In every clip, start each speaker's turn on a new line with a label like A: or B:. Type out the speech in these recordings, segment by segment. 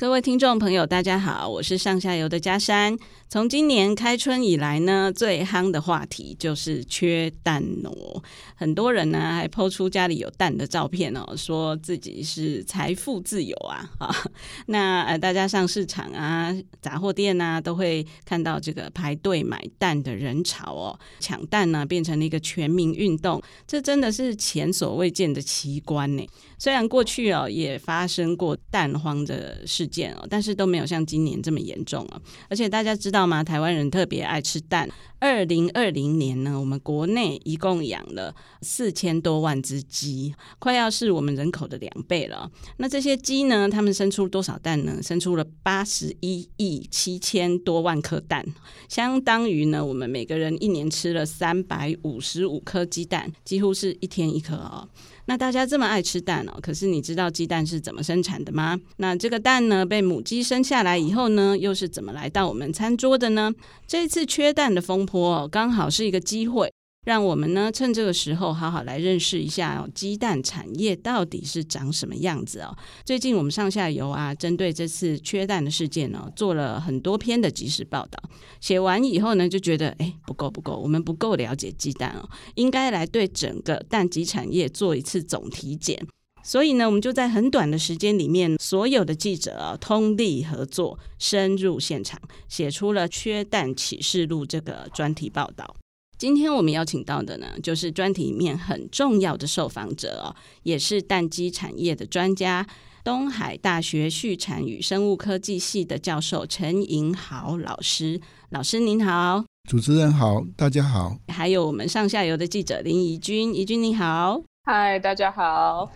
A: 各位听众朋友，大家好，我是上下游的嘉山。从今年开春以来呢，最夯的话题就是缺蛋哦。很多人呢还抛出家里有蛋的照片哦，说自己是财富自由啊啊。那呃，大家上市场啊、杂货店啊，都会看到这个排队买蛋的人潮哦，抢蛋呢变成了一个全民运动，这真的是前所未见的奇观呢。虽然过去哦也发生过蛋荒的事件哦，但是都没有像今年这么严重哦。而且大家知道。吗？台湾人特别爱吃蛋。二零二零年呢，我们国内一共养了四千多万只鸡，快要是我们人口的两倍了。那这些鸡呢，它们生出多少蛋呢？生出了八十一亿七千多万颗蛋，相当于呢，我们每个人一年吃了三百五十五颗鸡蛋，几乎是一天一颗哦。那大家这么爱吃蛋哦，可是你知道鸡蛋是怎么生产的吗？那这个蛋呢，被母鸡生下来以后呢，又是怎么来到我们餐桌的呢？这次缺蛋的风波哦，刚好是一个机会。让我们呢趁这个时候好好来认识一下哦，鸡蛋产业到底是长什么样子哦。最近我们上下游啊，针对这次缺蛋的事件呢，做了很多篇的即时报道。写完以后呢，就觉得哎，不够不够，我们不够了解鸡蛋哦，应该来对整个蛋鸡产业做一次总体检。所以呢，我们就在很短的时间里面，所有的记者啊，通力合作，深入现场，写出了《缺蛋启示录》这个专题报道。今天我们邀请到的呢，就是专题里面很重要的受访者哦，也是蛋鸡产业的专家，东海大学畜产与生物科技系的教授陈银豪老师。老师您好，
B: 主持人好，大家好。
A: 还有我们上下游的记者林怡君，怡君你好，
C: 嗨，大家好。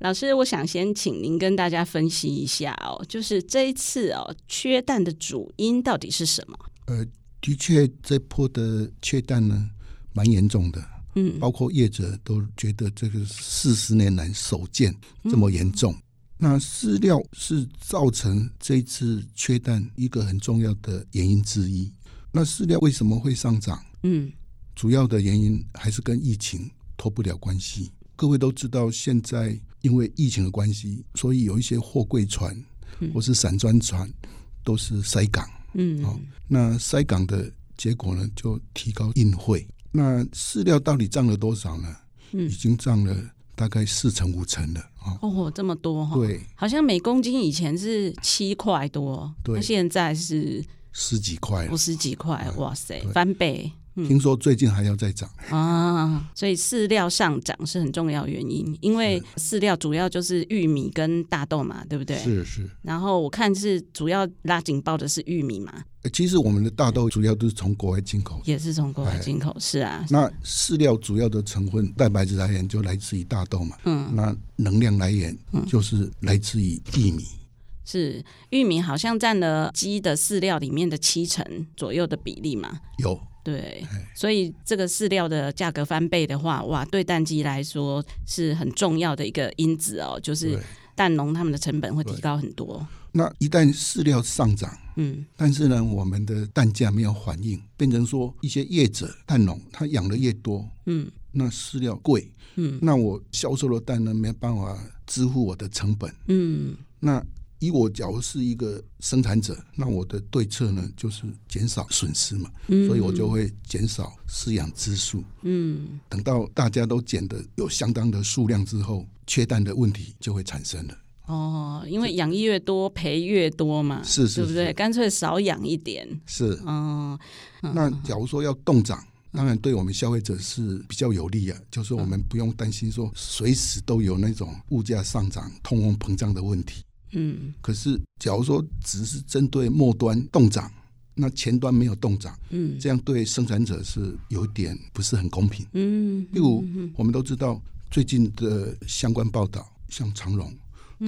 A: 老师，我想先请您跟大家分析一下哦，就是这一次哦，缺蛋的主因到底是什么？
B: 呃。的确，这波的缺蛋呢，蛮严重的。嗯，包括业者都觉得这个四十年来首见这么严重。嗯、那饲料是造成这一次缺蛋一个很重要的原因之一。那饲料为什么会上涨？嗯，主要的原因还是跟疫情脱不了关系。各位都知道，现在因为疫情的关系，所以有一些货柜船或是散装船都是塞港。嗯，好、哦，那塞港的结果呢，就提高运费。那饲料到底涨了多少呢？嗯，已经涨了大概四成五成了。哦，
A: 哦，这么多哈、哦？
B: 对，
A: 好像每公斤以前是七块多，对，现在是
B: 十几块，
A: 五十几块，哇塞，翻倍。
B: 听说最近还要再涨、
A: 嗯、啊，所以饲料上涨是很重要原因，因为饲料主要就是玉米跟大豆嘛，对不对？
B: 是是。
A: 然后我看是主要拉警报的是玉米嘛。
B: 其实我们的大豆主要都是从国外进口，
A: 也是从国外进口，是啊。
B: 那饲料主要的成分蛋白质来源就来自于大豆嘛，嗯。那能量来源就是来自于玉米，
A: 是玉米好像占了鸡的饲料里面的七成左右的比例嘛？
B: 有。
A: 对，所以这个饲料的价格翻倍的话，哇，对蛋鸡来说是很重要的一个因子哦，就是蛋农他们的成本会提高很多。
B: 那一旦饲料上涨，嗯，但是呢，我们的蛋价没有反应，变成说一些业者蛋农他养的越多，嗯，那饲料贵，嗯，那我销售的蛋呢没办法支付我的成本，嗯，那。以我假如是一个生产者，那我的对策呢，就是减少损失嘛，嗯、所以我就会减少饲养只数。嗯，等到大家都减的有相当的数量之后，缺蛋的问题就会产生了。
A: 哦，因为养越多赔越多嘛，
B: 是是，是，对不对？干
A: 脆少养一点。
B: 是，哦，那假如说要冻涨，当然对我们消费者是比较有利啊，就是我们不用担心说随时都有那种物价上涨、通货膨胀的问题。嗯，可是假如说只是针对末端动涨，那前端没有动涨，嗯，这样对生产者是有点不是很公平。嗯，例如我们都知道最近的相关报道，像长荣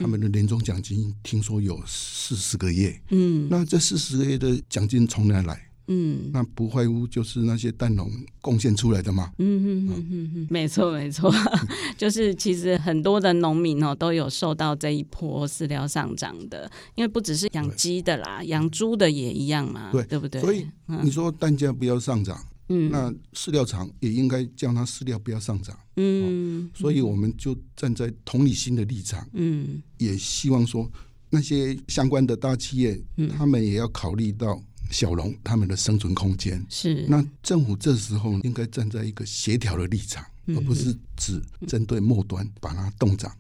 B: 他们的年终奖金听说有四十个月，嗯，那这四十个月的奖金从哪来？嗯，那不外乎就是那些蛋农贡献出来的嘛。
A: 嗯嗯嗯嗯嗯，没错没错，就是其实很多的农民哦都有受到这一波饲料上涨的，因为不只是养鸡的啦，养猪的也一样嘛，对对不对？
B: 所以你说蛋价不要上涨，嗯，那饲料厂也应该叫它饲料不要上涨，嗯，所以我们就站在同理心的立场，嗯，也希望说那些相关的大企业，嗯，他们也要考虑到。小龙他们的生存空间
A: 是，
B: 那政府这时候应该站在一个协调的立场，嗯、而不是只针对末端把它冻涨。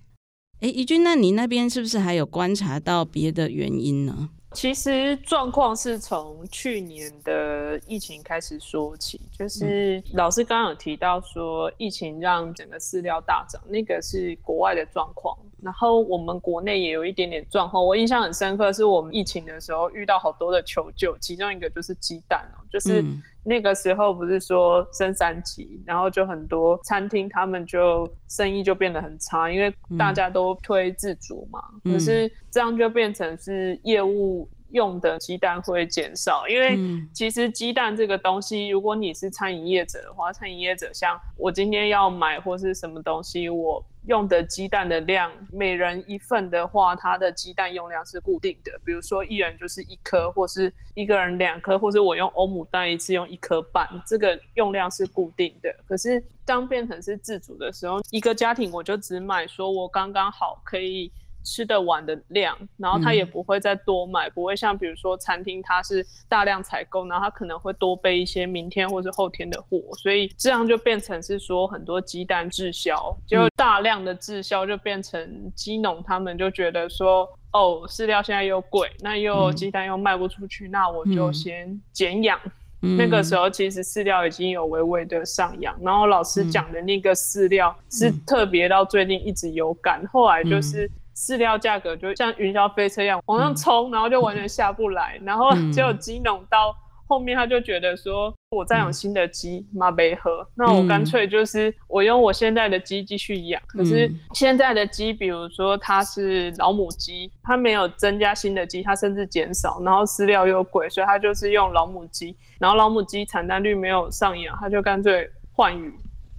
A: 哎，怡君，那你那边是不是还有观察到别的原因呢？
C: 其实状况是从去年的疫情开始说起，就是老师刚刚有提到说，疫情让整个饲料大涨，那个是国外的状况。然后我们国内也有一点点状况，我印象很深刻，是我们疫情的时候遇到好多的求救，其中一个就是鸡蛋哦，就是那个时候不是说升三级，然后就很多餐厅他们就生意就变得很差，因为大家都推自主嘛，可是这样就变成是业务。用的鸡蛋会减少，因为其实鸡蛋这个东西，如果你是餐饮业者的话，餐饮业者像我今天要买或是什么东西，我用的鸡蛋的量，每人一份的话，它的鸡蛋用量是固定的。比如说一人就是一颗，或是一个人两颗，或是我用欧姆蛋一次用一颗半，这个用量是固定的。可是当变成是自主的时候，一个家庭我就只买说我刚刚好可以。吃得完的量，然后他也不会再多买，嗯、不会像比如说餐厅，它是大量采购，然后他可能会多备一些明天或是后天的货，所以这样就变成是说很多鸡蛋滞销，就大量的滞销就变成鸡农他们就觉得说，哦，饲料现在又贵，那又鸡蛋又卖不出去，嗯、那我就先减养。嗯、那个时候其实饲料已经有微微的上扬，然后老师讲的那个饲料是特别到最近一直有感，后来就是。饲料价格就像云霄飞车一样往上冲，然后就完全下不来，然后只有鸡农到后面他就觉得说，我再养新的鸡嘛没喝，那我干脆就是我用我现在的鸡继续养。可是现在的鸡，比如说它是老母鸡，它没有增加新的鸡，它甚至减少，然后饲料又贵，所以它就是用老母鸡，然后老母鸡产蛋率没有上扬，它就干脆换羽。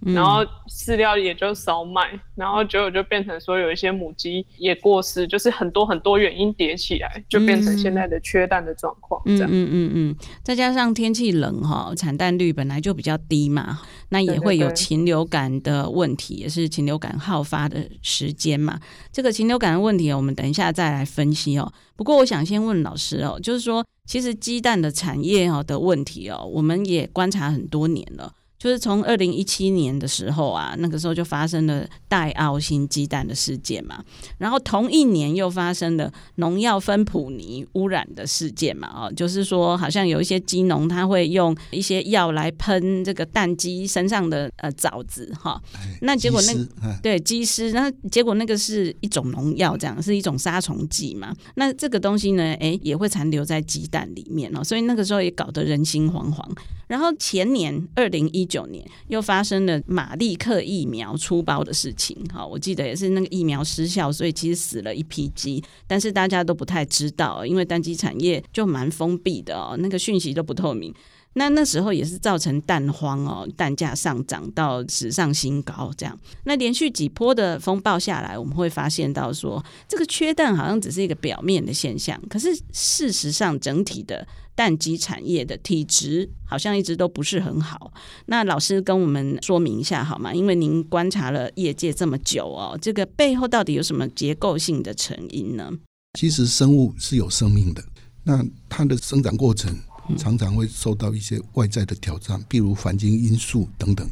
C: 然后饲料也就少买，然后结果就变成说有一些母鸡也过世，就是很多很多原因叠起来，就变成现在的缺蛋的状况。嗯嗯嗯嗯，
A: 再加上天气冷哈，产蛋率本来就比较低嘛，那也会有禽流感的问题，也是禽流感好发的时间嘛。这个禽流感的问题，我们等一下再来分析哦。不过我想先问老师哦，就是说其实鸡蛋的产业哦的问题哦，我们也观察很多年了。就是从二零一七年的时候啊，那个时候就发生了带奥星鸡蛋的事件嘛，然后同一年又发生了农药芬普尼污染的事件嘛，哦，就是说好像有一些鸡农他会用一些药来喷这个蛋鸡身上的呃藻子哈，那结果那个对鸡丝，那结果那个是一种农药，这样是一种杀虫剂嘛，那这个东西呢，哎也会残留在鸡蛋里面哦，所以那个时候也搞得人心惶惶。然后前年二零一九年又发生了马利克疫苗出包的事情，好，我记得也是那个疫苗失效，所以其实死了一批鸡，但是大家都不太知道，因为单机产业就蛮封闭的，那个讯息都不透明。那那时候也是造成蛋荒哦，蛋价上涨到史上新高，这样。那连续几波的风暴下来，我们会发现到说，这个缺蛋好像只是一个表面的现象，可是事实上整体的蛋鸡产业的体质好像一直都不是很好。那老师跟我们说明一下好吗？因为您观察了业界这么久哦，这个背后到底有什么结构性的成因呢？
B: 其实生物是有生命的，那它的生长过程。常常会受到一些外在的挑战，比如环境因素等等。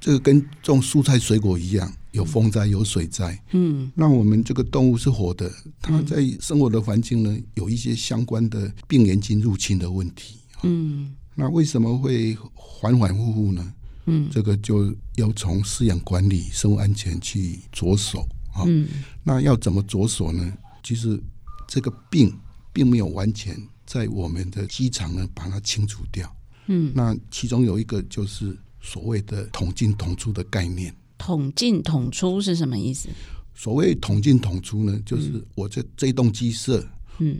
B: 这个跟种蔬菜水果一样，有风灾有水灾。嗯，那我们这个动物是活的，它在生活的环境呢，有一些相关的病原菌入侵的问题。嗯，那为什么会反反复复呢？嗯，这个就要从饲养管理、生物安全去着手啊。嗯，那要怎么着手呢？其实这个病并没有完全。在我们的机场呢，把它清除掉。嗯，那其中有一个就是所谓的统进统出的概念。
A: 统进统出是什么意思？
B: 所谓统进统出呢，就是我这这栋鸡舍，嗯，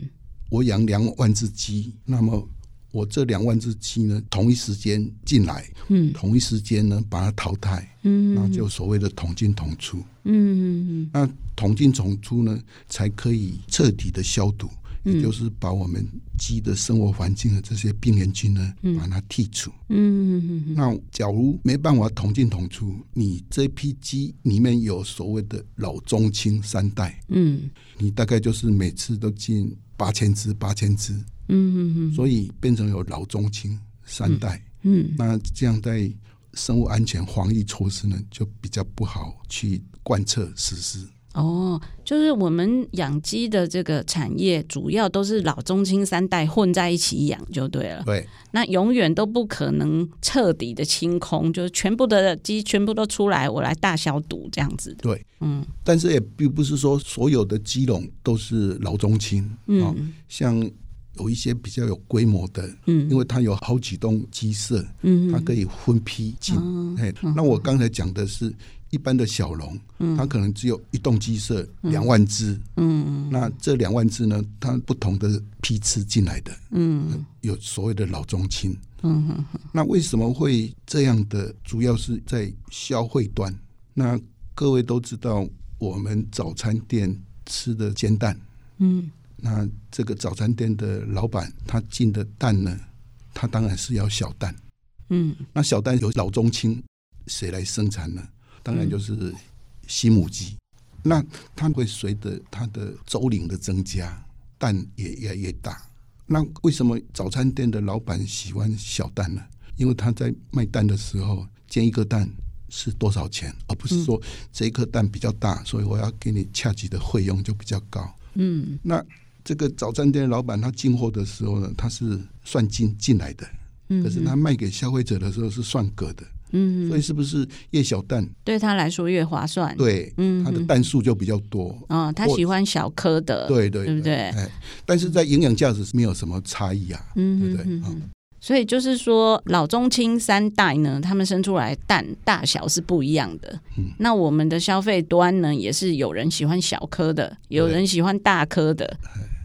B: 我养两万只鸡，那么我这两万只鸡呢，同一时间进来，嗯，同一时间呢把它淘汰，嗯，那就所谓的统进统出，嗯，那统进统出呢，才可以彻底的消毒。也就是把我们鸡的生活环境的这些病原菌呢，嗯、把它剔除。嗯，嗯嗯，那假如没办法同进同出，你这批鸡里面有所谓的老中青三代，嗯，你大概就是每次都进八千只，八千只。嗯嗯嗯，所以变成有老中青三代。嗯，嗯那这样在生物安全防疫措施呢，就比较不好去贯彻实施。
A: 哦，就是我们养鸡的这个产业，主要都是老中青三代混在一起养就对了。
B: 对，
A: 那永远都不可能彻底的清空，就是全部的鸡全部都出来，我来大消毒这样子的。
B: 对，嗯，但是也并不是说所有的鸡笼都是老中青，嗯、哦，像有一些比较有规模的，嗯，因为它有好几栋鸡舍，嗯，它可以分批进。哎、哦，那我刚才讲的是。一般的小笼，它可能只有一栋鸡舍，两万只。嗯，那这两万只呢，它不同的批次进来的。嗯，有所谓的老中青。嗯，那为什么会这样的？主要是在消费端。那各位都知道，我们早餐店吃的煎蛋。嗯，那这个早餐店的老板他进的蛋呢，他当然是要小蛋。嗯，那小蛋有老中青，谁来生产呢？当然就是西母鸡，那它会随着它的周龄的增加，蛋也越来越大。那为什么早餐店的老板喜欢小蛋呢？因为他在卖蛋的时候，煎一个蛋是多少钱，而不是说这一颗蛋比较大，所以我要给你恰吉的费用就比较高。嗯，那这个早餐店的老板他进货的时候呢，他是算进进来的，可是他卖给消费者的时候是算格的。嗯，所以是不是越小蛋
A: 对他来说越划算？
B: 对，嗯，他的蛋数就比较多。
A: 哦，他喜欢小颗的，
B: 对对，
A: 对不对？
B: 哎，但是在营养价值是没有什么差异啊，嗯，对不对？嗯，
A: 所以就是说，老中青三代呢，他们生出来蛋大小是不一样的。嗯，那我们的消费端呢，也是有人喜欢小颗的，有人喜欢大颗的。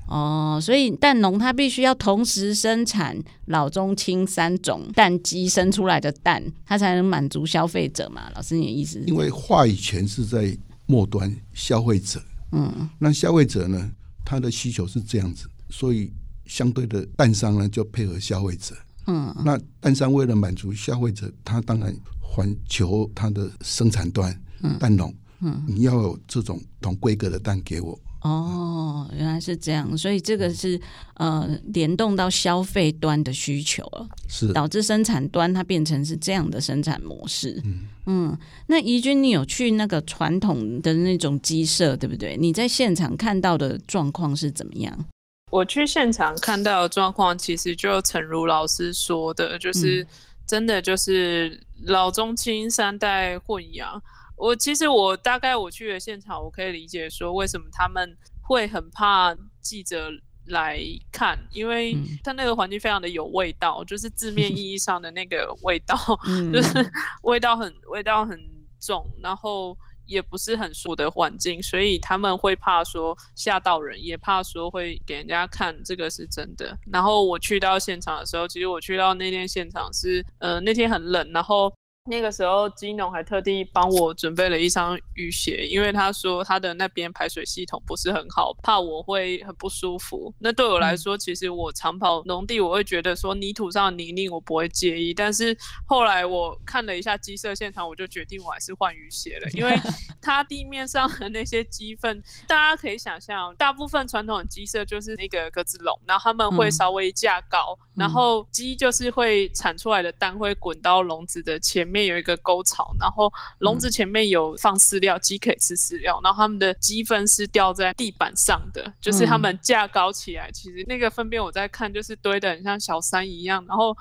A: 哦，所以蛋农它必须要同时生产老中青三种蛋鸡生出来的蛋，它才能满足消费者嘛。老师，你的意思？
B: 因为话语权是在末端消费者，嗯，那消费者呢，他的需求是这样子，所以相对的蛋商呢就配合消费者，嗯，那蛋商为了满足消费者，他当然环求他的生产端，嗯，蛋农，嗯，你要有这种同规格的蛋给我。
A: 哦，原来是这样，所以这个是呃联动到消费端的需求了，
B: 是
A: 导致生产端它变成是这样的生产模式。嗯，嗯，那怡君，你有去那个传统的那种鸡舍，对不对？你在现场看到的状况是怎么样？
C: 我去现场看到的状况，其实就诚如老师说的，就是真的就是老中青三代混养。我其实我大概我去的现场，我可以理解说为什么他们会很怕记者来看，因为他那个环境非常的有味道，就是字面意义上的那个味道，就是 味道很味道很重，然后也不是很熟的环境，所以他们会怕说吓到人，也怕说会给人家看这个是真的。然后我去到现场的时候，其实我去到那天现场是，呃，那天很冷，然后。那个时候，金农还特地帮我准备了一双雨鞋，因为他说他的那边排水系统不是很好，怕我会很不舒服。那对我来说，嗯、其实我长跑农地，我会觉得说泥土上的泥泞我不会介意。但是后来我看了一下鸡舍现场，我就决定我还是换雨鞋了，因为 它地面上的那些鸡粪，大家可以想象，大部分传统的鸡舍就是那个格子笼，然后他们会稍微架高，嗯、然后鸡就是会产出来的蛋会滚到笼子的前面。有一个沟槽，然后笼子前面有放饲料，鸡可以吃饲料。然后他们的鸡粪是掉在地板上的，就是他们架高起来。其实那个粪便我在看，就是堆的很像小山一样。然后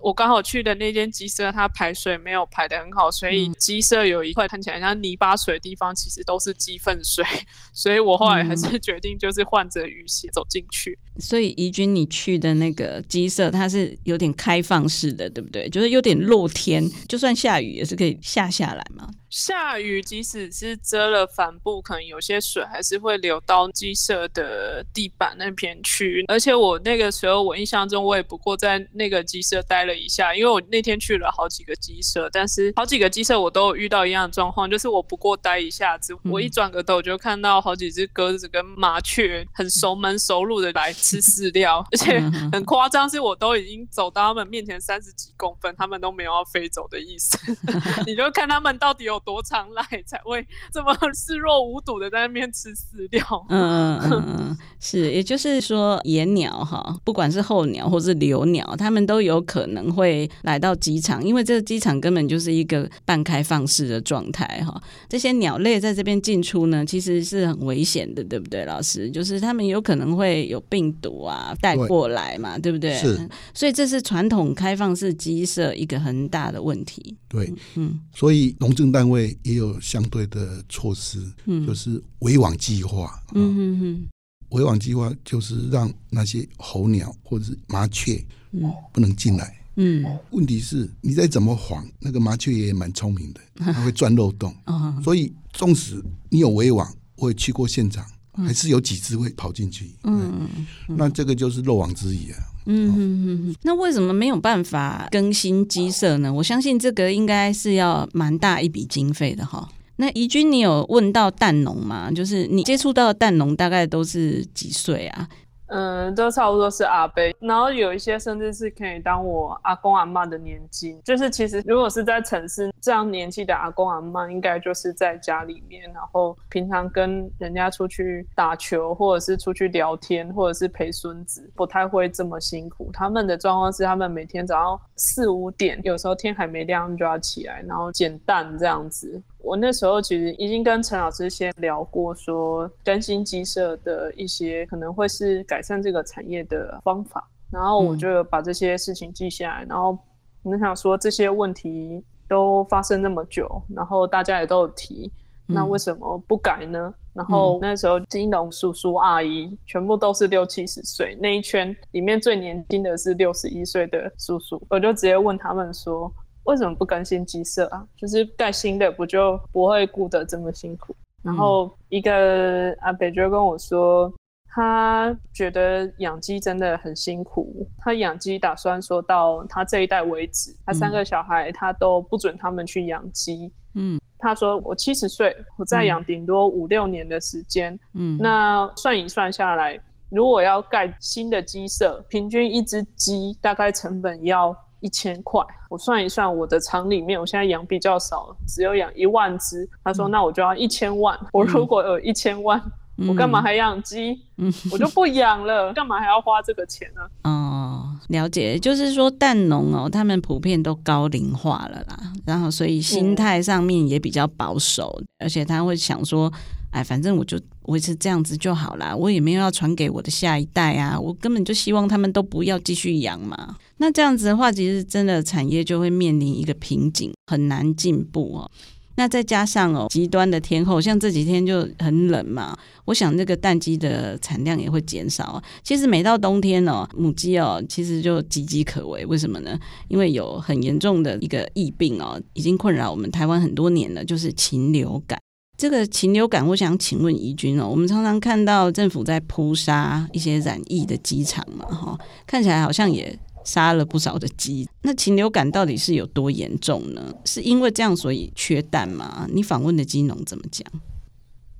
C: 我刚好去的那间鸡舍，它排水没有排的很好，所以鸡舍有一块看起来像泥巴水的地方，其实都是鸡粪水。所以我后来还是决定就是换着雨鞋走进去。
A: 所以怡君，你去的那个鸡舍，它是有点开放式的，对不对？就是有点露天，就算下雨也是可以下下来嘛。
C: 下雨，即使是遮了帆布，可能有些水还是会流到鸡舍的地板那边去。而且我那个时候，我印象中我也不过在那个鸡舍待了一下，因为我那天去了好几个鸡舍，但是好几个鸡舍我都有遇到一样的状况，就是我不过待一下子，我一转个头就看到好几只鸽子跟麻雀很熟门熟路的来吃饲料，而且很夸张，是我都已经走到他们面前三十几公分，他们都没有要飞走的意思。你就看他们到底有。多常来才会这么视若无睹的在那边吃饲料？
A: 嗯 嗯嗯，是，也就是说野鸟哈，不管是候鸟或是留鸟，它们都有可能会来到机场，因为这个机场根本就是一个半开放式的状态哈。这些鸟类在这边进出呢，其实是很危险的，对不对，老师？就是他们有可能会有病毒啊带过来嘛，对，对不对？
B: 是，
A: 所以这是传统开放式鸡舍一个很大的问题。
B: 对，嗯，所以农政单位也有相对的措施，嗯，就是围网计划，嗯嗯嗯，围网计划就是让那些候鸟或者是麻雀，嗯，不能进来，嗯，问题是你再怎么晃，那个麻雀也蛮聪明的，它会钻漏洞，所以纵使你有围网，我也去过现场，还是有几只会跑进去，嗯，那这个就是漏网之鱼啊。嗯
A: 哼哼哼，那为什么没有办法更新鸡舍呢？我相信这个应该是要蛮大一笔经费的哈。那怡君，你有问到蛋农吗？就是你接触到的蛋农大概都是几岁啊？
C: 嗯，都差不多是阿伯，然后有一些甚至是可以当我阿公阿妈的年纪。就是其实如果是在城市这样年纪的阿公阿妈，应该就是在家里面，然后平常跟人家出去打球，或者是出去聊天，或者是陪孙子，不太会这么辛苦。他们的状况是，他们每天早上四五点，有时候天还没亮就要起来，然后捡蛋这样子。我那时候其实已经跟陈老师先聊过，说更新鸡舍的一些可能会是改善这个产业的方法，然后我就把这些事情记下来，然后我想说这些问题都发生那么久，然后大家也都有提，那为什么不改呢？然后那时候金融叔叔阿姨全部都是六七十岁，那一圈里面最年轻的是六十一岁的叔叔，我就直接问他们说。为什么不更新鸡舍啊？就是盖新的，不就不会顾得这么辛苦？然后一个阿北就跟我说，他觉得养鸡真的很辛苦。他养鸡打算说到他这一代为止，他三个小孩他都不准他们去养鸡。嗯，他说我七十岁，我再养顶多五六年的时间。嗯，那算一算下来，如果要盖新的鸡舍，平均一只鸡大概成本要。一千块，我算一算，我的厂里面我现在养比较少，只有养一万只。他说，那我就要一千万。我如果有一千万，嗯、我干嘛还养鸡？嗯、我就不养了，干嘛还要花这个钱呢？
A: 哦，了解，就是说蛋农哦，他们普遍都高龄化了啦，然后所以心态上面也比较保守，嗯、而且他会想说。哎，反正我就维持这样子就好啦，我也没有要传给我的下一代啊，我根本就希望他们都不要继续养嘛。那这样子的话，其实真的产业就会面临一个瓶颈，很难进步哦。那再加上哦，极端的天候，像这几天就很冷嘛，我想那个蛋鸡的产量也会减少。其实每到冬天哦，母鸡哦，其实就岌岌可危。为什么呢？因为有很严重的一个疫病哦，已经困扰我们台湾很多年了，就是禽流感。这个禽流感，我想请问怡君哦，我们常常看到政府在扑杀一些染疫的鸡场嘛，哈，看起来好像也杀了不少的鸡。那禽流感到底是有多严重呢？是因为这样所以缺蛋吗？你访问的鸡农怎么讲？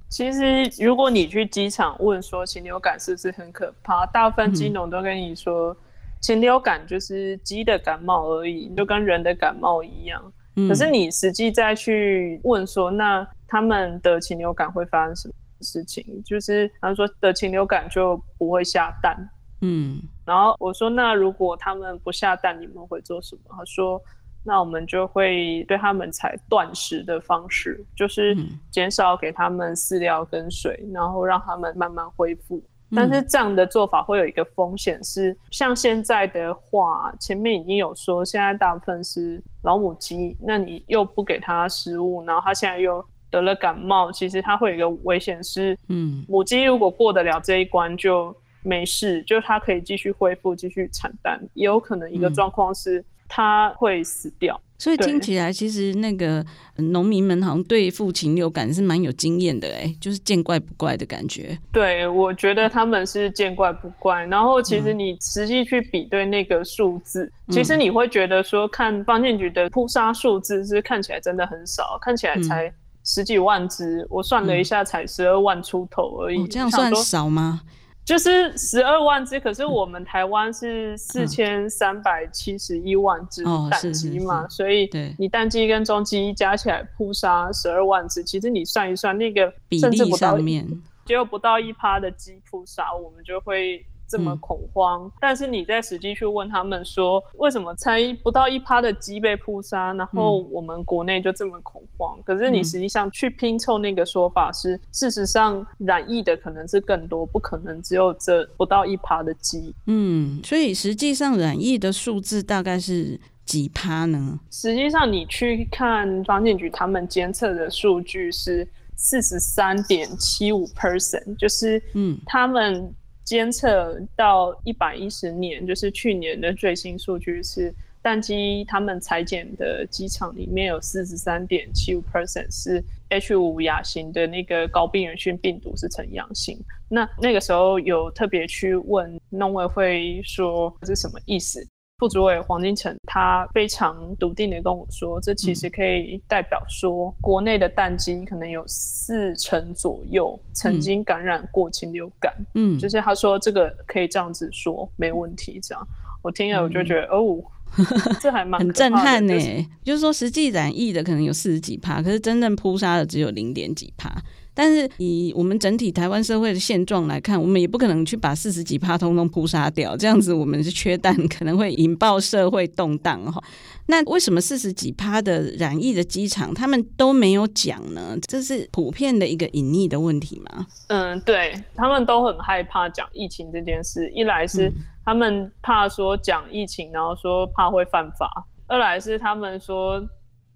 C: 其实如果你去鸡场问说禽流感是不是很可怕，大部分鸡农都跟你说，禽流感就是鸡的感冒而已，就跟人的感冒一样。可是你实际再去问说，那他们的禽流感会发生什么事情？就是他说的禽流感就不会下蛋，嗯，然后我说那如果他们不下蛋，你们会做什么？他说那我们就会对他们采断食的方式，就是减少给他们饲料跟水，然后让他们慢慢恢复。但是这样的做法会有一个风险是，像现在的话，前面已经有说，现在大部分是老母鸡，那你又不给它食物，然后它现在又。得了感冒，其实它会有一个危险是，嗯，母鸡如果过得了这一关就没事，就它可以继续恢复，继续产蛋。也有可能一个状况是，它会死掉。
A: 所以听起来，其实那个农民们好像对付禽流感是蛮有经验的，哎，就是见怪不怪的感觉。
C: 对，我觉得他们是见怪不怪。然后，其实你实际去比对那个数字，嗯、其实你会觉得说，看方建局的扑杀数字是看起来真的很少，看起来才十几万只。嗯、我算了一下，才十二万出头而已。
A: 哦、这样算少吗？
C: 就是十二万只，可是我们台湾是四千三百七十一万只蛋鸡嘛，所以你蛋鸡跟中鸡加起来扑杀十二万只，其实你算一算那个甚至不到，
A: 比例上面
C: 只有不到一趴的鸡扑杀，我们就会。这么恐慌，嗯、但是你在实际去问他们说，为什么才不到一趴的鸡被扑杀，然后我们国内就这么恐慌？嗯、可是你实际上去拼凑那个说法是，事实上染疫的可能是更多，不可能只有这不到一趴的鸡。
A: 嗯，所以实际上染疫的数字大概是几趴呢？
C: 实际上你去看防健局他们监测的数据是四十三点七五 percent，就是嗯，他们。监测到一百一十年，就是去年的最新数据是蛋鸡，他们裁剪的机场里面有四十三点七五 percent 是 H 五亚型的那个高病原性病毒是呈阳性。那那个时候有特别去问农委会说是什么意思？副主委黄金城他非常笃定的跟我说，这其实可以代表说，国内的蛋鸡可能有四成左右曾经感染过禽流感。嗯，就是他说这个可以这样子说，没问题。这样我听了我就觉得，嗯、哦，这还蛮
A: 很震撼呢。就是、就是说实际染疫的可能有四十几趴，可是真正扑杀的只有零点几趴。但是以我们整体台湾社会的现状来看，我们也不可能去把四十几趴通通扑杀掉，这样子我们是缺蛋，可能会引爆社会动荡哈。那为什么四十几趴的染疫的机场他们都没有讲呢？这是普遍的一个隐匿的问题吗？
C: 嗯，对，他们都很害怕讲疫情这件事，一来是他们怕说讲疫情，然后说怕会犯法；二来是他们说，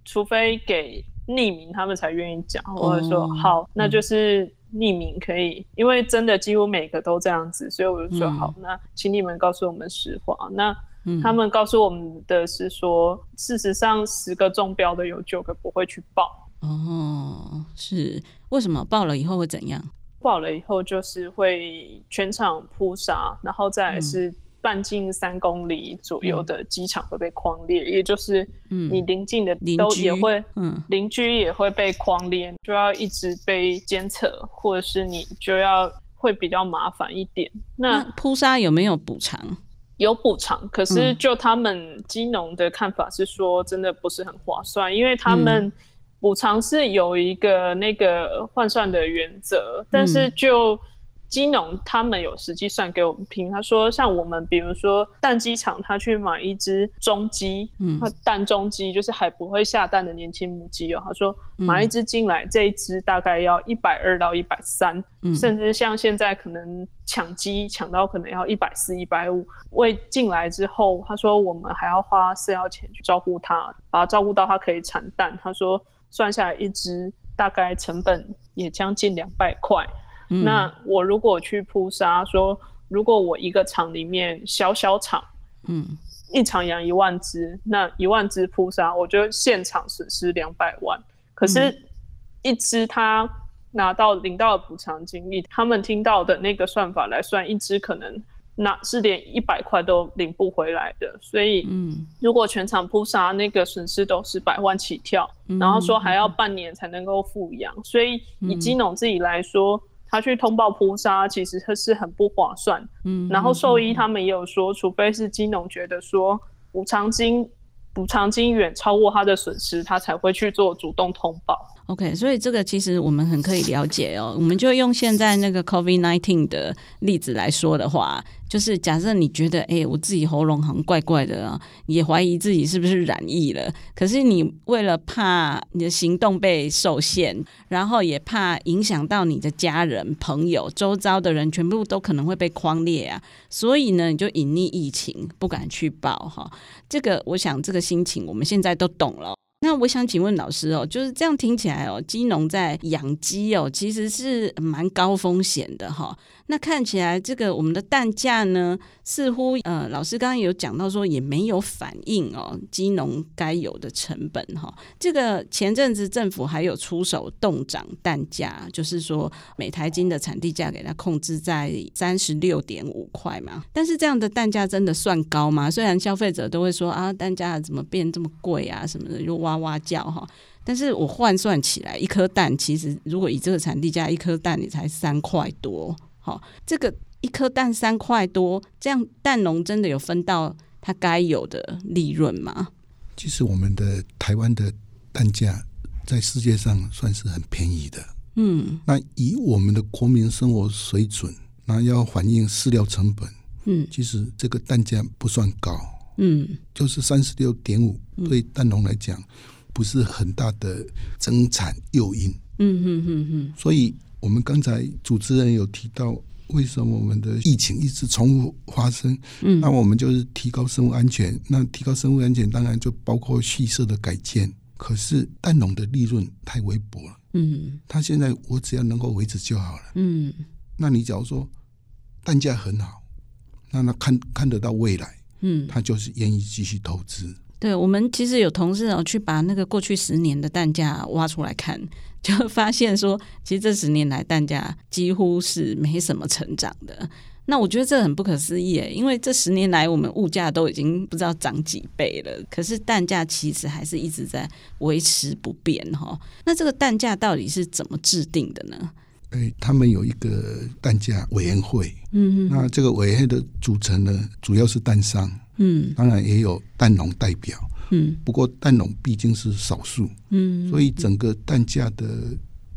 C: 除非给。匿名，他们才愿意讲，或者说好，那就是匿名可以，嗯、因为真的几乎每个都这样子，所以我就说好，嗯、那请你们告诉我们实话。那他们告诉我们的是说，嗯、事实上十个中标的有九个不会去报。
A: 哦，是为什么报了以后会怎样？
C: 报了以后就是会全场扑杀，然后再来是。半径三公里左右的机场会被框列，嗯、也就是你邻近的都也会，嗯，邻居也会被框列，就要一直被监测，或者是你就要会比较麻烦一点。那
A: 扑杀有没有补偿？
C: 有补偿，可是就他们基农的看法是说，真的不是很划算，因为他们补偿是有一个那个换算的原则，嗯、但是就。鸡农他们有实际算给我们听，他说像我们比如说蛋鸡场，他去买一只中鸡，嗯，蛋中鸡就是还不会下蛋的年轻母鸡哦。他说买一只进来，嗯、这一只大概要一百二到一百三，甚至像现在可能抢鸡抢到可能要一百四、一百五。喂进来之后，他说我们还要花饲料钱去照顾它，把它照顾到它可以产蛋。他说算下来一只大概成本也将近两百块。嗯、那我如果去扑杀，说如果我一个厂里面小小厂，嗯，一场养一万只，那一万只扑杀，我就现场损失两百万。可是，一只他拿到领到的补偿金，以他们听到的那个算法来算，一只可能那是连一百块都领不回来的。所以，嗯，如果全场扑杀，那个损失都是百万起跳，嗯、然后说还要半年才能够复养。所以，以基农自己来说。他去通报扑杀，其实他是很不划算。嗯，然后兽医他们也有说，除非是金农觉得说补偿金补偿金远超过他的损失，他才会去做主动通报。
A: OK，所以这个其实我们很可以了解哦。我们就用现在那个 COVID-19 的例子来说的话，就是假设你觉得，哎、我自己喉咙好像怪怪的啊，也怀疑自己是不是染疫了。可是你为了怕你的行动被受限，然后也怕影响到你的家人、朋友、周遭的人，全部都可能会被框列啊。所以呢，你就隐匿疫情，不敢去报哈。这个，我想这个心情我们现在都懂了。那我想请问老师哦，就是这样听起来哦，金农在养鸡哦，其实是蛮高风险的哈。那看起来这个我们的蛋价呢，似乎呃，老师刚刚有讲到说也没有反映哦，基农该有的成本哈、哦。这个前阵子政府还有出手冻涨蛋价，就是说每台斤的产地价给它控制在三十六点五块嘛。但是这样的蛋价真的算高吗？虽然消费者都会说啊，蛋价怎么变这么贵啊什么的，就哇哇叫哈。但是我换算起来，一颗蛋其实如果以这个产地价，一颗蛋也才三块多，好，这个。一颗蛋三块多，这样蛋农真的有分到他该有的利润吗？
B: 其实我们的台湾的蛋价在世界上算是很便宜的。嗯，那以我们的国民生活水准，那要反映饲料成本，嗯，其实这个蛋价不算高。嗯，就是三十六点五，对蛋农来讲不是很大的增产诱因。嗯哼哼哼。所以我们刚才主持人有提到。为什么我们的疫情一直重复发生？嗯，那我们就是提高生物安全。那提高生物安全，当然就包括畜舍的改建。可是蛋农的利润太微薄了。嗯，他现在我只要能够维持就好了。嗯，那你假如说蛋价很好，那他看看得到未来，嗯，他就是愿意继续投资。
A: 对，我们其实有同事哦，去把那个过去十年的蛋价挖出来看，就发现说，其实这十年来蛋价几乎是没什么成长的。那我觉得这很不可思议诶，因为这十年来我们物价都已经不知道涨几倍了，可是蛋价其实还是一直在维持不变哈。那这个蛋价到底是怎么制定的呢？
B: 哎，他们有一个蛋价委员会，嗯哼，那这个委员会的组成呢，主要是蛋商。嗯，当然也有蛋农代表，嗯，不过蛋农毕竟是少数，嗯，所以整个蛋价的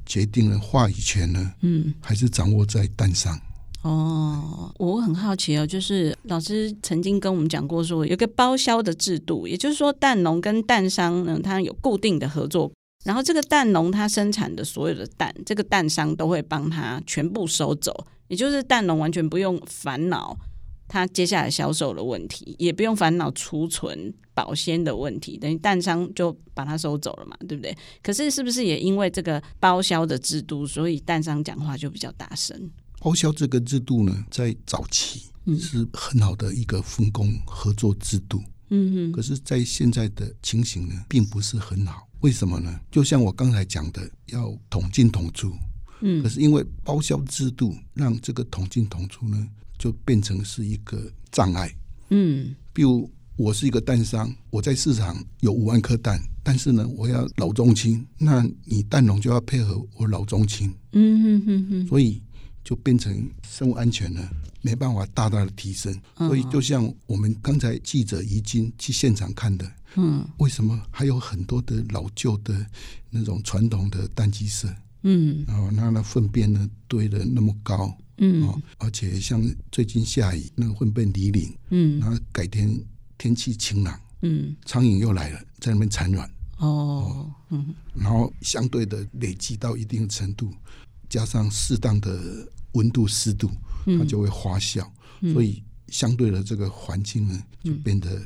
B: 决定的话语权呢，嗯，还是掌握在蛋商。
A: 哦，我很好奇哦，就是老师曾经跟我们讲过说，有个包销的制度，也就是说蛋农跟蛋商呢，它有固定的合作，然后这个蛋农他生产的所有的蛋，这个蛋商都会帮他全部收走，也就是蛋农完全不用烦恼。他接下来销售的问题，也不用烦恼储存保鲜的问题，等于蛋商就把它收走了嘛，对不对？可是是不是也因为这个包销的制度，所以蛋商讲话就比较大声？
B: 包销这个制度呢，在早期是很好的一个分工合作制度，嗯哼。可是，在现在的情形呢，并不是很好。为什么呢？就像我刚才讲的，要统进统出，嗯。可是因为包销制度，让这个统进统出呢，就变成是一个障碍，嗯，比如我是一个蛋商，我在市场有五万颗蛋，但是呢，我要老中青，那你蛋农就要配合我老中青，嗯哼哼哼，所以就变成生物安全了没办法大大的提升，所以就像我们刚才记者已经去现场看的，嗯，为什么还有很多的老旧的那种传统的蛋鸡舍，嗯，然后那那粪便呢堆得那么高。嗯，哦，而且像最近下雨，那个粪便离岭，嗯，然后改天天气晴朗，嗯，苍蝇又来了，在那边产卵，哦，哦，嗯，然后相对的累积到一定程度，加上适当的温度湿度，它就会发酵，嗯，所以相对的这个环境呢，就变得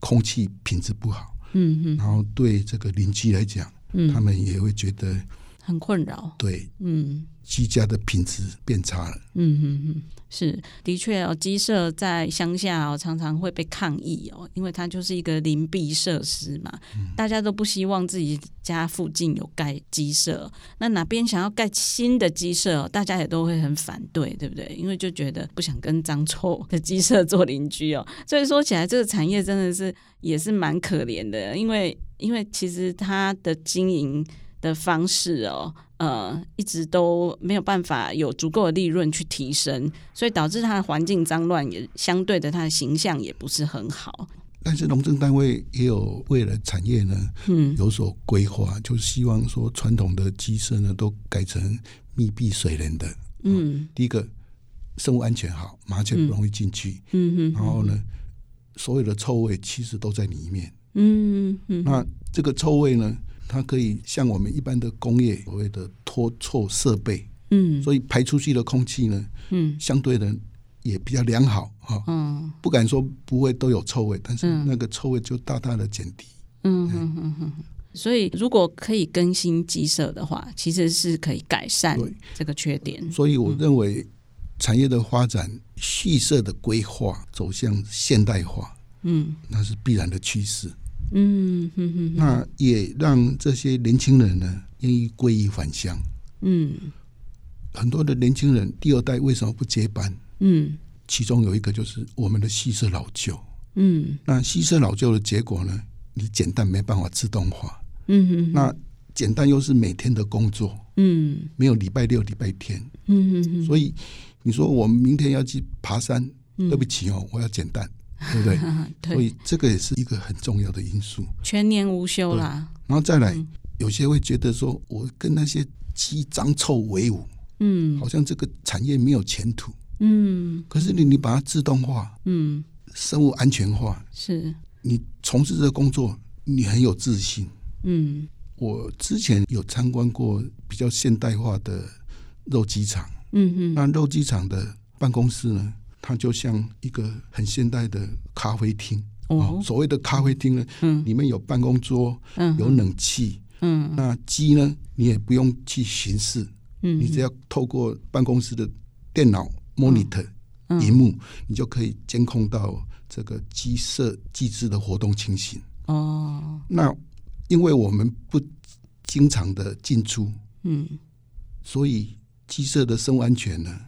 B: 空气品质不好，嗯嗯，然后对这个邻居来讲，嗯，他们也会觉得。
A: 很困扰，
B: 对，嗯，鸡家的品质变差了，
A: 嗯哼哼，是的确哦，鸡舍在乡下哦，常常会被抗议哦，因为它就是一个邻避设施嘛，嗯，大家都不希望自己家附近有盖鸡舍，那哪边想要盖新的鸡舍，大家也都会很反对，对不对？因为就觉得不想跟脏臭的鸡舍做邻居哦，所以说起来，这个产业真的是也是蛮可怜的，因为因为其实它的经营。的方式哦，呃，一直都没有办法有足够的利润去提升，所以导致它的环境脏乱，也相对的它的形象也不是很好。
B: 但是农政单位也有为了产业呢，嗯，有所规划，就是希望说传统的鸡舍呢都改成密闭水帘的。嗯，第一个生物安全好，麻雀不容易进去。嗯哼，然后呢，所有的臭味其实都在里面。嗯嗯，那这个臭味呢？它可以像我们一般的工业所谓的脱臭设备，嗯，所以排出去的空气呢，嗯，相对的也比较良好哈，嗯，不敢说不会都有臭味，但是那个臭味就大大的减低，嗯
A: 嗯嗯嗯，所以如果可以更新鸡舍的话，其实是可以改善这个缺点。
B: 所以我认为产业的发展、畜舍的规划走向现代化，嗯，那是必然的趋势。嗯哼哼，那也让这些年轻人呢愿意归依返乡。嗯，很多的年轻人第二代为什么不接班？嗯，其中有一个就是我们的畜舍老旧。嗯，那畜舍老旧的结果呢？你简单没办法自动化。嗯哼，那简单又是每天的工作。嗯，没有礼拜六、礼拜天。嗯哼，所以你说我们明天要去爬山，对不起哦，我要简单。对不对？对，所以这个也是一个很重要的因素。
A: 全年无休啦。
B: 然后再来，嗯、有些会觉得说，我跟那些鸡脏臭为伍，嗯，好像这个产业没有前途，嗯。可是你你把它自动化，嗯，生物安全化，是你从事这个工作，你很有自信，嗯。我之前有参观过比较现代化的肉鸡场，嗯哼，那肉鸡场的办公室呢？它就像一个很现代的咖啡厅。哦，所谓的咖啡厅呢，嗯，里面有办公桌，嗯，有冷气，嗯，那鸡呢，你也不用去巡视，嗯，你只要透过办公室的电脑 monitor 荧幕，你就可以监控到这个鸡舍鸡只的活动情形。哦。那因为我们不经常的进出，嗯，所以鸡舍的生物安全呢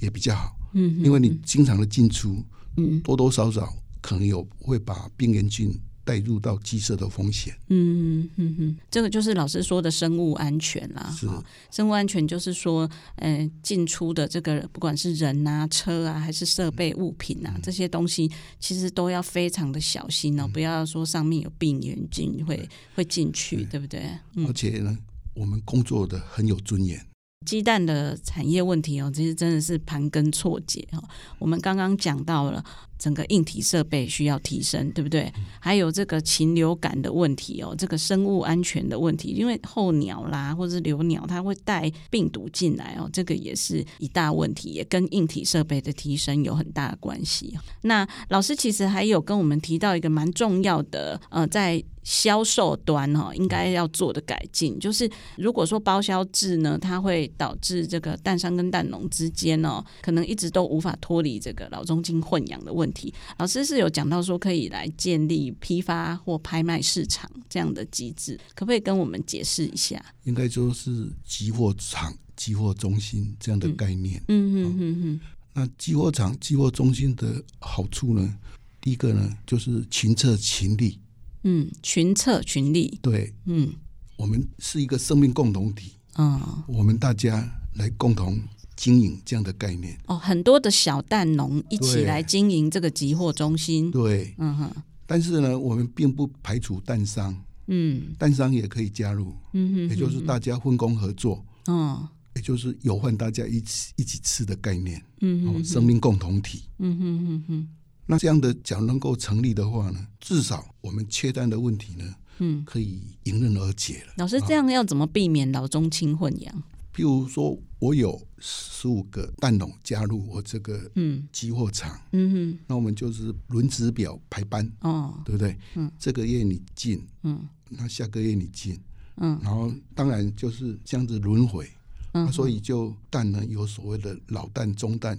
B: 也比较好。嗯，因为你经常的进出，嗯，多多少少可能有会把病原菌带入到鸡舍的风险。嗯
A: 嗯嗯，这个就是老师说的生物安全啦。是，生物安全就是说，嗯、呃，进出的这个不管是人啊、车啊，还是设备物品啊，嗯、这些东西其实都要非常的小心哦，嗯、不要说上面有病原菌会会进去，对，对不对？
B: 嗯、而且呢，我们工作的很有尊严。
A: 鸡蛋的产业问题哦，其实真的是盘根错节哈。我们刚刚讲到了整个硬体设备需要提升，对不对？还有这个禽流感的问题哦，这个生物安全的问题，因为候鸟啦或者是留鸟，它会带病毒进来哦，这个也是一大问题，也跟硬体设备的提升有很大的关系。那老师其实还有跟我们提到一个蛮重要的，呃，在。销售端哦，应该要做的改进，就是如果说包销制呢，它会导致这个蛋商跟蛋农之间哦，可能一直都无法脱离这个老中青混养的问题。老师是有讲到说可以来建立批发或拍卖市场这样的机制，可不可以跟我们解释一下？
B: 应该说是集货场、集货中心这样的概念。嗯嗯嗯嗯。那集货场、集货中心的好处呢？第一个呢，就是群策群力。
A: 嗯，群策群力，
B: 对，嗯，我们是一个生命共同体，嗯，我们大家来共同经营这样的概念。
A: 哦，很多的小蛋农一起来经营这个集货中心，
B: 对，嗯哼。但是呢，我们并不排除蛋商，嗯，蛋商也可以加入，嗯哼，也就是大家分工合作，嗯，也就是有换大家一起一起吃的概念，嗯哼，生命共同体，嗯哼哼哼。那这样的假如能够成立的话呢，至少我们缺蛋的问题呢，嗯，可以迎刃而解了。
A: 老师，这样要怎么避免老中青混养？
B: 譬如说，我有十五个蛋农加入我这个嗯。集货场，嗯哼，那我们就是轮值表排班，哦，对不对？嗯，这个月你进，嗯，那下个月你进，嗯，然后当然就是这样子轮回，嗯，所以就蛋呢有所谓的老蛋、中蛋、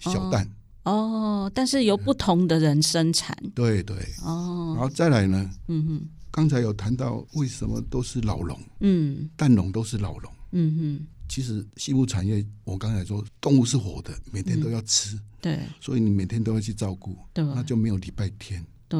B: 小蛋。
A: 哦，但是由不同的人生产，
B: 对对，哦，然后再来呢，嗯哼，刚才有谈到为什么都是老农，嗯，蛋农都是老农，嗯哼，其实畜牧产业，我刚才说动物是活的，每天都要吃，对，所以你每天都要去照顾，对，那就没有礼拜天，对，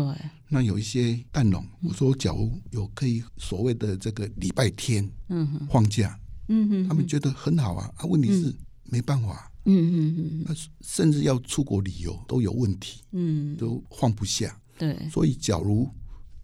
B: 那有一些蛋农，我说假如有可以所谓的这个礼拜天，嗯哼，放假，嗯哼，他们觉得很好啊，啊，问题是没办法。嗯嗯嗯，那甚至要出国旅游都有问题，嗯，都放不下。对，所以假如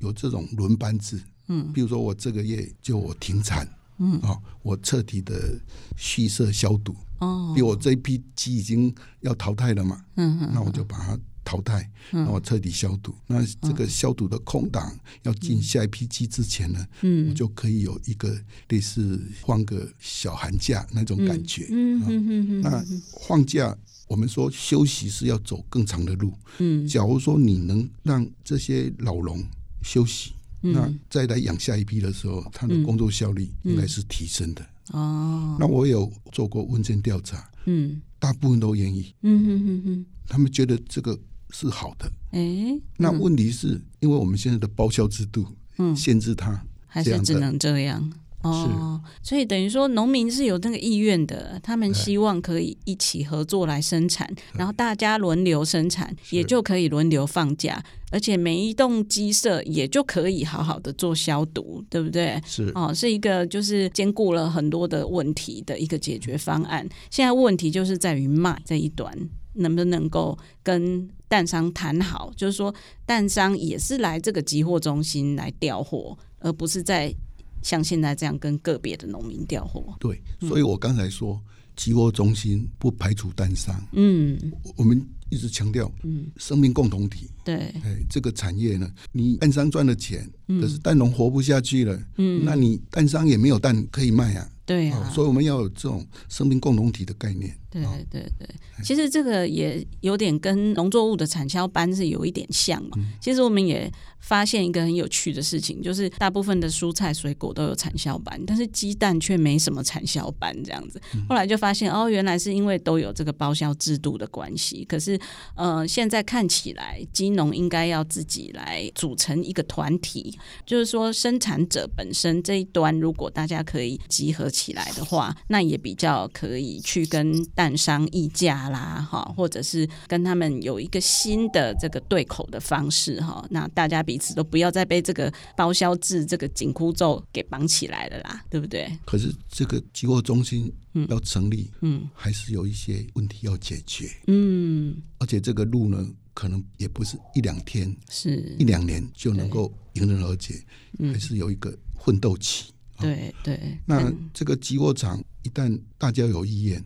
B: 有这种轮班制，嗯，比如说我这个月就我停产，嗯啊，我彻底的蓄色消毒，哦，比如我这一批鸡已经要淘汰了嘛，嗯嗯，那我就把它。淘汰，然后彻底消毒。嗯、那这个消毒的空档，要进下一批鸡之前呢，嗯，我就可以有一个类似放个小寒假那种感觉。嗯嗯嗯，那放假，我们说休息是要走更长的路。嗯，假如说你能让这些老农休息，嗯、那再来养下一批的时候，他的工作效率应该是提升的。哦、嗯，嗯、那我有做过问卷调查。嗯。大部分都愿意。嗯哼哼哼，他们觉得这个是好的。哎、欸，那问题是因为我们现在的报销制度，嗯，限制他
A: 还是只能这样。哦，所以等于说农民是有那个意愿的，他们希望可以一起合作来生产，然后大家轮流生产，也就可以轮流放假，而且每一栋鸡舍也就可以好好的做消毒，对不对？
B: 是
A: 哦，是一个就是兼顾了很多的问题的一个解决方案。现在问题就是在于卖这一端能不能够跟蛋商谈好，就是说蛋商也是来这个集货中心来调货，而不是在。像现在这样跟个别的农民调货，
B: 对，所以我刚才说集货中心不排除蛋商，嗯，我们一直强调，嗯，生命共同体，
A: 对，
B: 哎，这个产业呢，你蛋商赚了钱，可是蛋农活不下去了，嗯，那你蛋商也没有蛋可以卖啊。
A: 对啊、哦，
B: 所以我们要有这种生命共同体的概念。
A: 对对对，其实这个也有点跟农作物的产销班是有一点像嘛。嗯、其实我们也发现一个很有趣的事情，就是大部分的蔬菜水果都有产销班，但是鸡蛋却没什么产销班这样子。后来就发现哦，原来是因为都有这个包销制度的关系。可是呃，现在看起来鸡农应该要自己来组成一个团体，就是说生产者本身这一端，如果大家可以集合起来的话，那也比较可以去跟蛋商议价啦，哈，或者是跟他们有一个新的这个对口的方式，哈，那大家彼此都不要再被这个包销制这个紧箍咒给绑起来了啦，对不对？
B: 可是这个集货中心要成立，嗯，嗯，还是有一些问题要解决，嗯，而且这个路呢，可能也不是一两天，是。一两年就能够迎刃而解，还是有一个奋斗期。
A: 对对，
B: 那这个集货场一旦大家有意愿，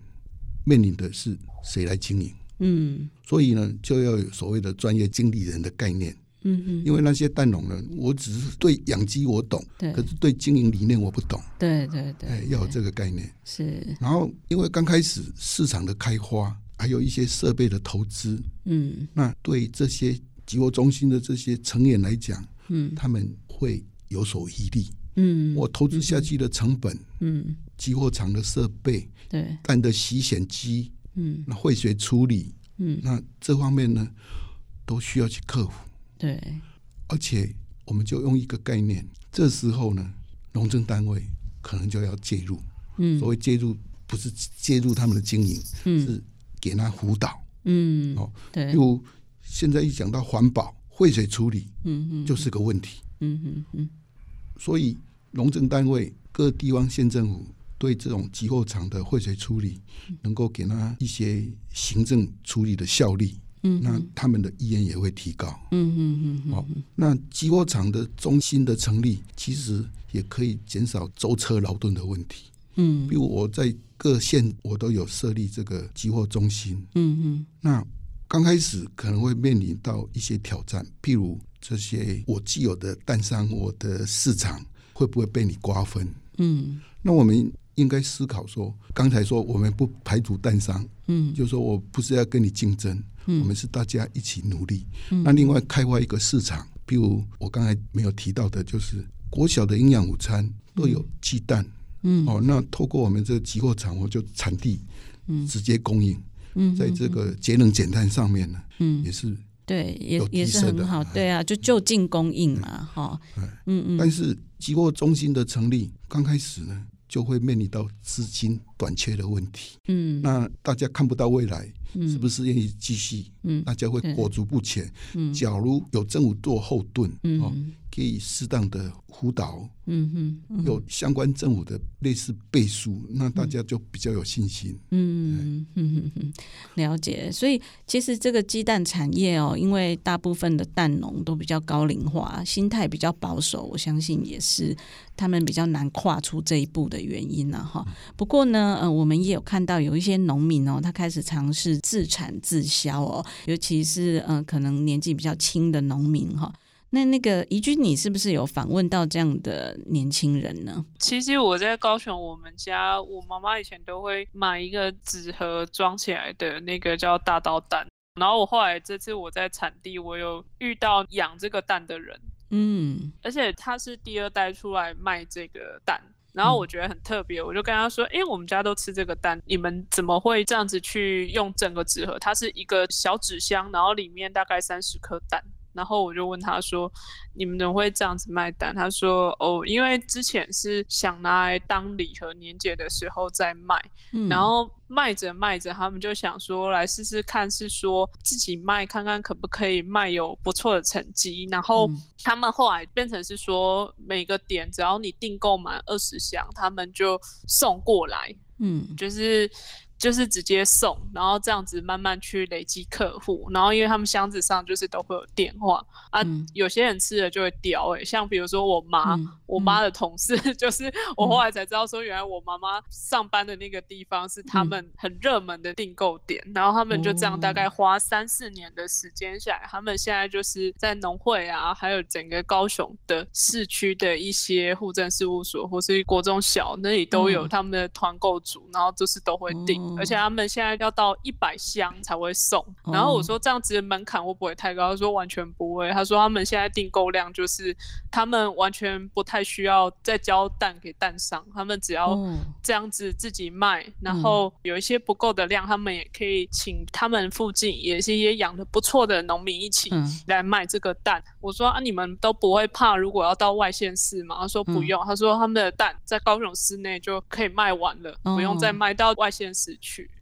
B: 面临的是谁来经营？嗯，所以呢，就要有所谓的专业经理人的概念。嗯嗯，因为那些蛋农呢，我只是对养鸡我懂，对，可是对经营理念我不懂。
A: 对对对，
B: 哎，要有这个概念。
A: 是。
B: 然后，因为刚开始市场的开发，还有一些设备的投资，嗯，那对这些集货中心的这些成员来讲，嗯，他们会有所疑虑。嗯，我投资下去的成本，嗯，集货场的设备，对，蛋的洗选机，嗯，那废水处理，嗯，那这方面呢，都需要去克服。
A: 对，
B: 而且我们就用一个概念，这时候呢，农政单位可能就要介入。嗯，所谓介入，不是介入他们的经营，嗯，是给他辅导。嗯，哦，对，又现在一讲到环保，废水处理，嗯嗯，就是个问题。嗯嗯嗯。所以，农政单位、各地方县政府对这种集货场的废水处理，能够给他一些行政处理的效力，嗯，那他们的意愿也会提高，嗯嗯嗯，好，那集货场的中心的成立，其实也可以减少舟车劳顿的问题，嗯，比如我在各县我都有设立这个集货中心，嗯嗯，那刚开始可能会面临到一些挑战，譬如。这些我既有的蛋商，我的市场会不会被你瓜分？嗯，那我们应该思考说，刚才说我们不排除蛋商，嗯，就是说我不是要跟你竞争，嗯，我们是大家一起努力。嗯，那另外开发一个市场，比如我刚才没有提到的，就是国小的营养午餐都有鸡蛋，嗯，哦，那透过我们这个集货场，我就产地，嗯，直接供应，嗯，在这个节能减碳上面呢，嗯，也是。
A: 对，也也是很好，对啊，就就近供应嘛，哈，嗯嗯。
B: 但是机构中心的成立刚开始呢，就会面临到资金短缺的问题，嗯，那大家看不到未来，是不是愿意继续？嗯，大家会裹足不前。嗯，假如有政府做后盾，嗯，可以适当的辅导。嗯哼，有相关政府的类似背书，那大家就比较有信心。嗯
A: 嗯嗯，了解。所以其实这个鸡蛋产业哦，因为大部分的蛋农都比较高龄化，心态比较保守，我相信也是他们比较难跨出这一步的原因了哈。不过呢，呃，我们也有看到有一些农民哦，他开始尝试自产自销哦，尤其是呃，可能年纪比较轻的农民哈。那那个怡君，你是不是有访问到这样的年轻人呢？
C: 其实我在高雄，我们家我妈妈以前都会买一个纸盒装起来的那个叫大刀蛋，然后我后来这次我在产地，我有遇到养这个蛋的人，嗯，而且他是第二代出来卖这个蛋。然后我觉得很特别，我就跟他说：“哎，我们家都吃这个蛋，你们怎么会这样子去用整个纸盒？它是一个小纸箱，然后里面大概三十颗蛋。”然后我就问他说：“你们怎么会这样子卖蛋？”他说：“哦，因为之前是想拿来当礼盒年节的时候再卖，嗯、然后卖着卖着，他们就想说来试试看，是说自己卖看看可不可以卖有不错的成绩。然后他们后来变成是说，每个点只要你订购满二十箱，他们就送过来，嗯，就是。”就是直接送，然后这样子慢慢去累积客户，然后因为他们箱子上就是都会有电话啊，嗯、有些人吃了就会叼哎，像比如说我妈，嗯、我妈的同事，嗯、就是我后来才知道说，原来我妈妈上班的那个地方是他们很热门的订购点，嗯、然后他们就这样大概花三四年的时间下来，他们现在就是在农会啊，还有整个高雄的市区的一些户政事务所或是国中小那里都有他们的团购组，然后就是都会订。嗯而且他们现在要到一百箱才会送，然后我说这样子的门槛会不会太高？他说完全不会。他说他们现在订购量就是他们完全不太需要再交蛋给蛋商，他们只要这样子自己卖，然后有一些不够的量，他们也可以请他们附近也是一些养的不错的农民一起来卖这个蛋。我说啊，你们都不会怕如果要到外县市吗？他说不用，他说他们的蛋在高雄市内就可以卖完了，不用再卖到外县市。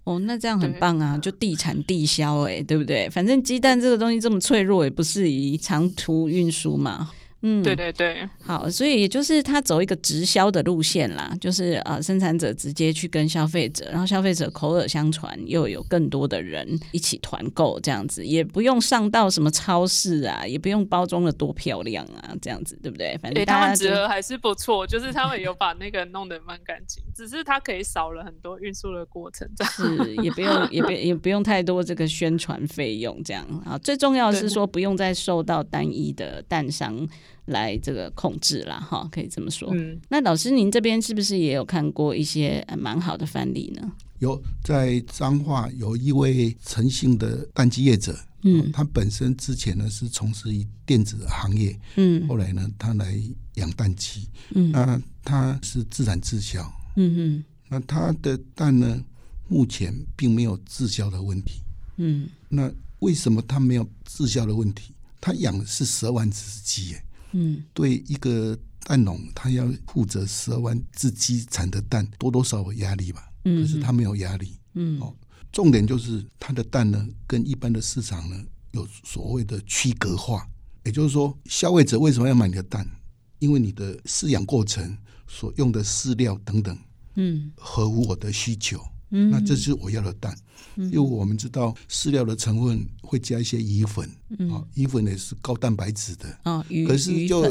A: 哦，那这样很棒啊，就地产地销，哎，对不对？反正鸡蛋这个东西这么脆弱，也不适宜长途运输嘛。嗯，
C: 对对对，
A: 好，所以也就是他走一个直销的路线啦，就是呃，生产者直接去跟消费者，然后消费者口耳相传，又有更多的人一起团购，这样子也不用上到什么超市啊，也不用包装的多漂亮啊，这样子对不对？反正
C: 他们纸盒还是不错，就是他们有把那个弄得蛮干净，只是它可以少了很多运输的过程，这样
A: 是也不用也不也不用太多这个宣传费用，这样啊，最重要的是说不用再受到单一的蛋商。来这个控制了哈，可以这么说。嗯，那老师您这边是不是也有看过一些蛮好的范例呢？
B: 有，在彰化有一位诚信的蛋鸡业者，嗯，他本身之前呢是从事于电子行业，嗯，后来呢他来养蛋鸡，嗯，那他是自产自销，嗯嗯，那他的蛋呢目前并没有滞销的问题，嗯，那为什么他没有滞销的问题？他养的是十二万只鸡耶。嗯，对一个蛋农，他要负责十二万只鸡产的蛋，多多少少有压力吧？嗯，可是他没有压力。嗯，哦，重点就是他的蛋呢，跟一般的市场呢有所谓的区隔化，也就是说，消费者为什么要买你的蛋？因为你的饲养过程所用的饲料等等，嗯，合乎我的需求。嗯，那这是我要的蛋，嗯、因为我们知道饲料的成分会加一些鱼粉，嗯、啊，鱼粉也是高蛋白质的，哦，可是就，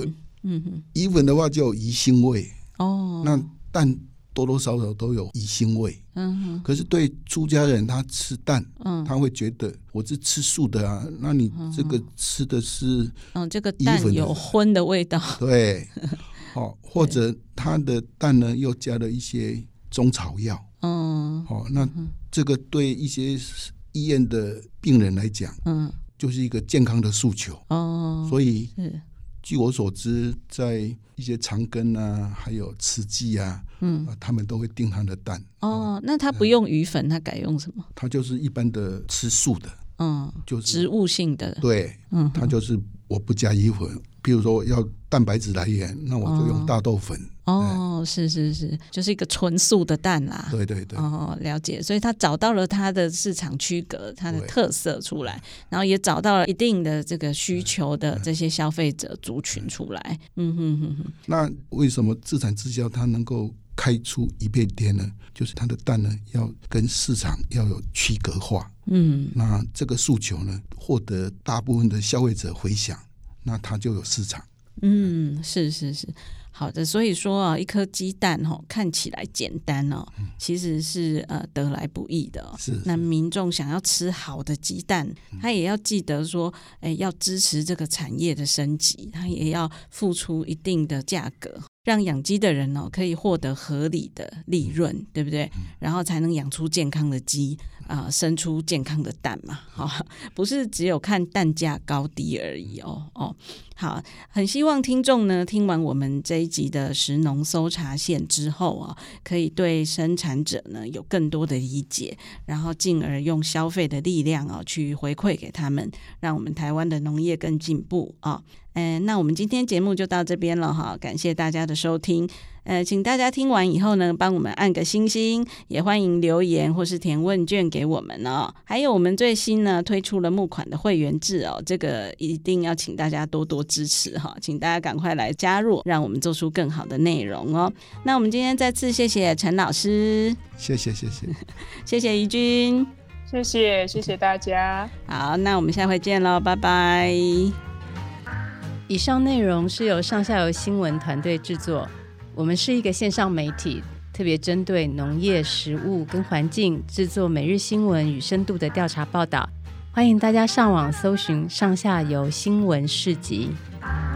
B: 嗯哼，鱼粉的话就有鱼腥味，哦，那蛋多多少少都有鱼腥味，嗯哼，可是对出家人他吃蛋，嗯，他会觉得我是吃素的啊，那你这个吃的是，
A: 嗯，这个蛋有荤的味道，
B: 对，好，或者他的蛋呢又加了一些中草药。嗯，好，那这个对一些医院的病人来讲，嗯，就是一个健康的诉求。哦，所以，据我所知，在一些长庚啊，还有慈济啊，嗯，他们都会订他的蛋。
A: 哦，那他不用鱼粉，他改用什么？
B: 他就是一般的吃素的，嗯，就是
A: 植物性的。
B: 对，嗯，他就是我不加鱼粉。比如说要蛋白质来源，那我就用大豆粉。
A: 哦，是是是，就是一个纯素的蛋啦。
B: 对对对。
A: 哦，了解。所以他找到了他的市场区隔，他的特色出来，然后也找到了一定的这个需求的这些消费者族群出来。嗯哼哼哼。
B: 那为什么自产自销它能够开出一片天呢？就是它的蛋呢要跟市场要有区隔化。嗯。那这个诉求呢，获得大部分的消费者回响。那它就有市场。
A: 嗯，是是是，好的。所以说啊，一颗鸡蛋哦，看起来简单哦，嗯、其实是呃得来不易的。是，是。那民众想要吃好的鸡蛋，他也要记得说，哎，要支持这个产业的升级，他也要付出一定的价格。让养鸡的人哦可以获得合理的利润，对不对？然后才能养出健康的鸡啊、生出健康的蛋嘛。好、不是只有看蛋价高低而已哦哦。好，很希望听众呢听完我们这一集的食农搜查线之后啊，可以对生产者呢有更多的理解，然后进而用消费的力量啊去回馈给他们，让我们台湾的农业更进步啊。嗯，那我们今天节目就到这边了哈，感谢大家的收听。呃，请大家听完以后呢，帮我们按个星星，也欢迎留言或是填问卷给我们哦。还有我们最新呢推出了募款的会员制哦，这个一定要请大家多多支持哈，请大家赶快来加入，让我们做出更好的内容哦。那我们今天再次谢谢陈老师，
B: 谢谢谢谢，
A: 谢谢怡君，
C: 谢谢谢谢大家。
A: 好，那我们下回见喽，拜拜。
D: 以上内容是由上下游新闻团队制作，我们是一个线上媒体，特别针对农业、食物跟环境制作每日新闻与深度的调查报道。欢迎大家上网搜寻上下游新闻市集。啊